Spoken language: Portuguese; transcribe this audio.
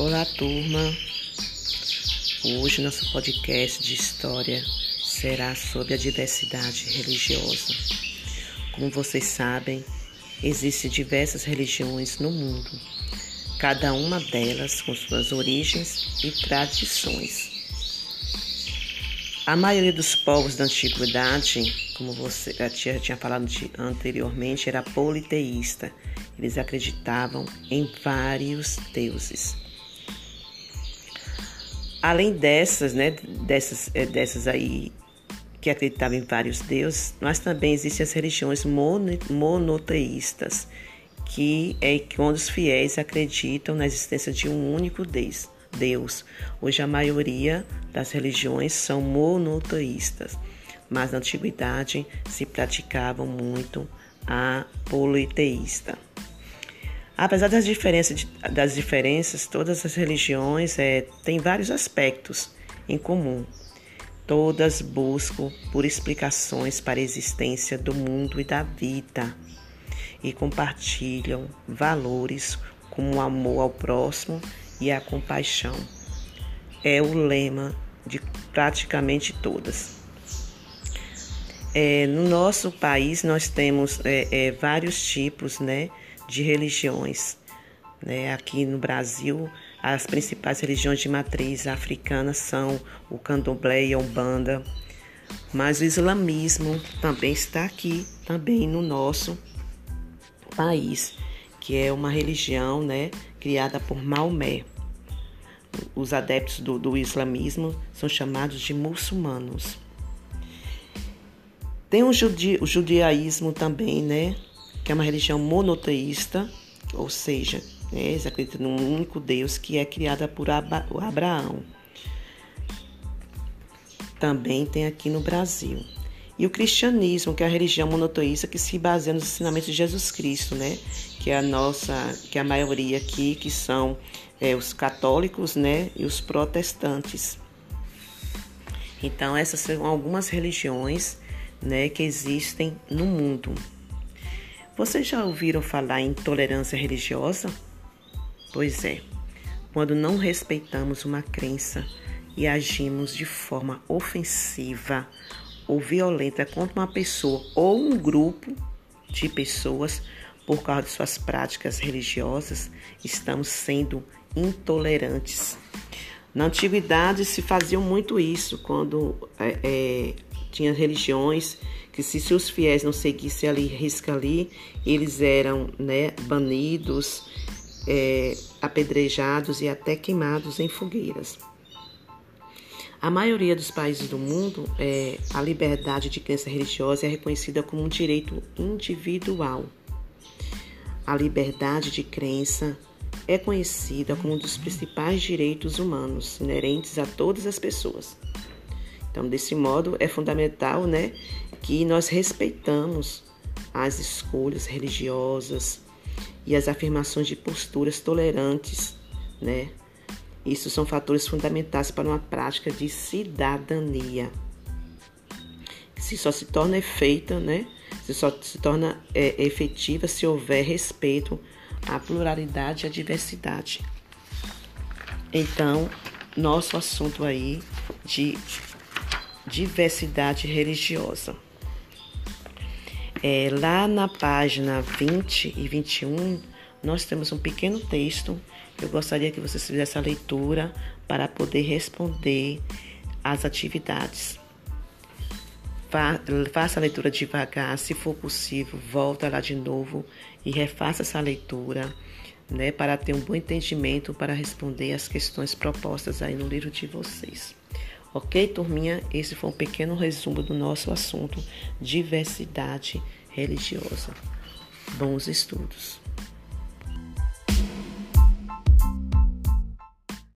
Olá, turma. Hoje nosso podcast de história será sobre a diversidade religiosa. Como vocês sabem, existem diversas religiões no mundo, cada uma delas com suas origens e tradições. A maioria dos povos da antiguidade, como você já tinha falado anteriormente, era politeísta. Eles acreditavam em vários deuses. Além dessas, né, dessas, eh, dessas aí que acreditavam em vários deuses, mas também existem as religiões monoteístas, que é quando os fiéis acreditam na existência de um único Deus. Deus. Hoje a maioria das religiões são monoteístas, mas na antiguidade se praticavam muito a politeísta. Apesar das diferenças, das diferenças todas as religiões é, têm vários aspectos em comum. Todas buscam por explicações para a existência do mundo e da vida e compartilham valores como o amor ao próximo e a compaixão. É o lema de praticamente todas. É, no nosso país nós temos é, é, vários tipos né, de religiões. Né? Aqui no Brasil, as principais religiões de matriz africana são o candomblé e a umbanda, mas o islamismo também está aqui, também no nosso país, que é uma religião né, criada por Maomé. Os adeptos do, do islamismo são chamados de muçulmanos. Tem o, judi, o judaísmo também, né? Que é uma religião monoteísta, ou seja, né, eles acreditam num único Deus que é criada por Abraão. Também tem aqui no Brasil. E o cristianismo, que é a religião monoteísta que se baseia nos ensinamentos de Jesus Cristo, né? Que é a nossa, que é a maioria aqui, que são é, os católicos, né? E os protestantes. Então, essas são algumas religiões, né? Que existem no mundo. Vocês já ouviram falar em tolerância religiosa? Pois é, quando não respeitamos uma crença e agimos de forma ofensiva ou violenta contra uma pessoa ou um grupo de pessoas por causa de suas práticas religiosas, estamos sendo intolerantes. Na antiguidade se faziam muito isso, quando é, é, tinha religiões que se seus fiéis não seguissem ali, risca ali, eles eram né, banidos, é, apedrejados e até queimados em fogueiras. A maioria dos países do mundo, é, a liberdade de crença religiosa é reconhecida como um direito individual. A liberdade de crença é conhecida como um dos principais direitos humanos inerentes a todas as pessoas. Então, desse modo, é fundamental né, que nós respeitamos as escolhas religiosas e as afirmações de posturas tolerantes. Né? Isso são fatores fundamentais para uma prática de cidadania. Se só se torna efeita, né? se só se torna é, efetiva se houver respeito à pluralidade e à diversidade. Então, nosso assunto aí de diversidade religiosa. É, lá na página 20 e 21, nós temos um pequeno texto. Eu gostaria que vocês fizessem a leitura para poder responder às atividades. Faça a leitura devagar, se for possível, volta lá de novo e refaça essa leitura, né, para ter um bom entendimento para responder às questões propostas aí no livro de vocês. Ok, turminha? Esse foi um pequeno resumo do nosso assunto diversidade religiosa. Bons estudos.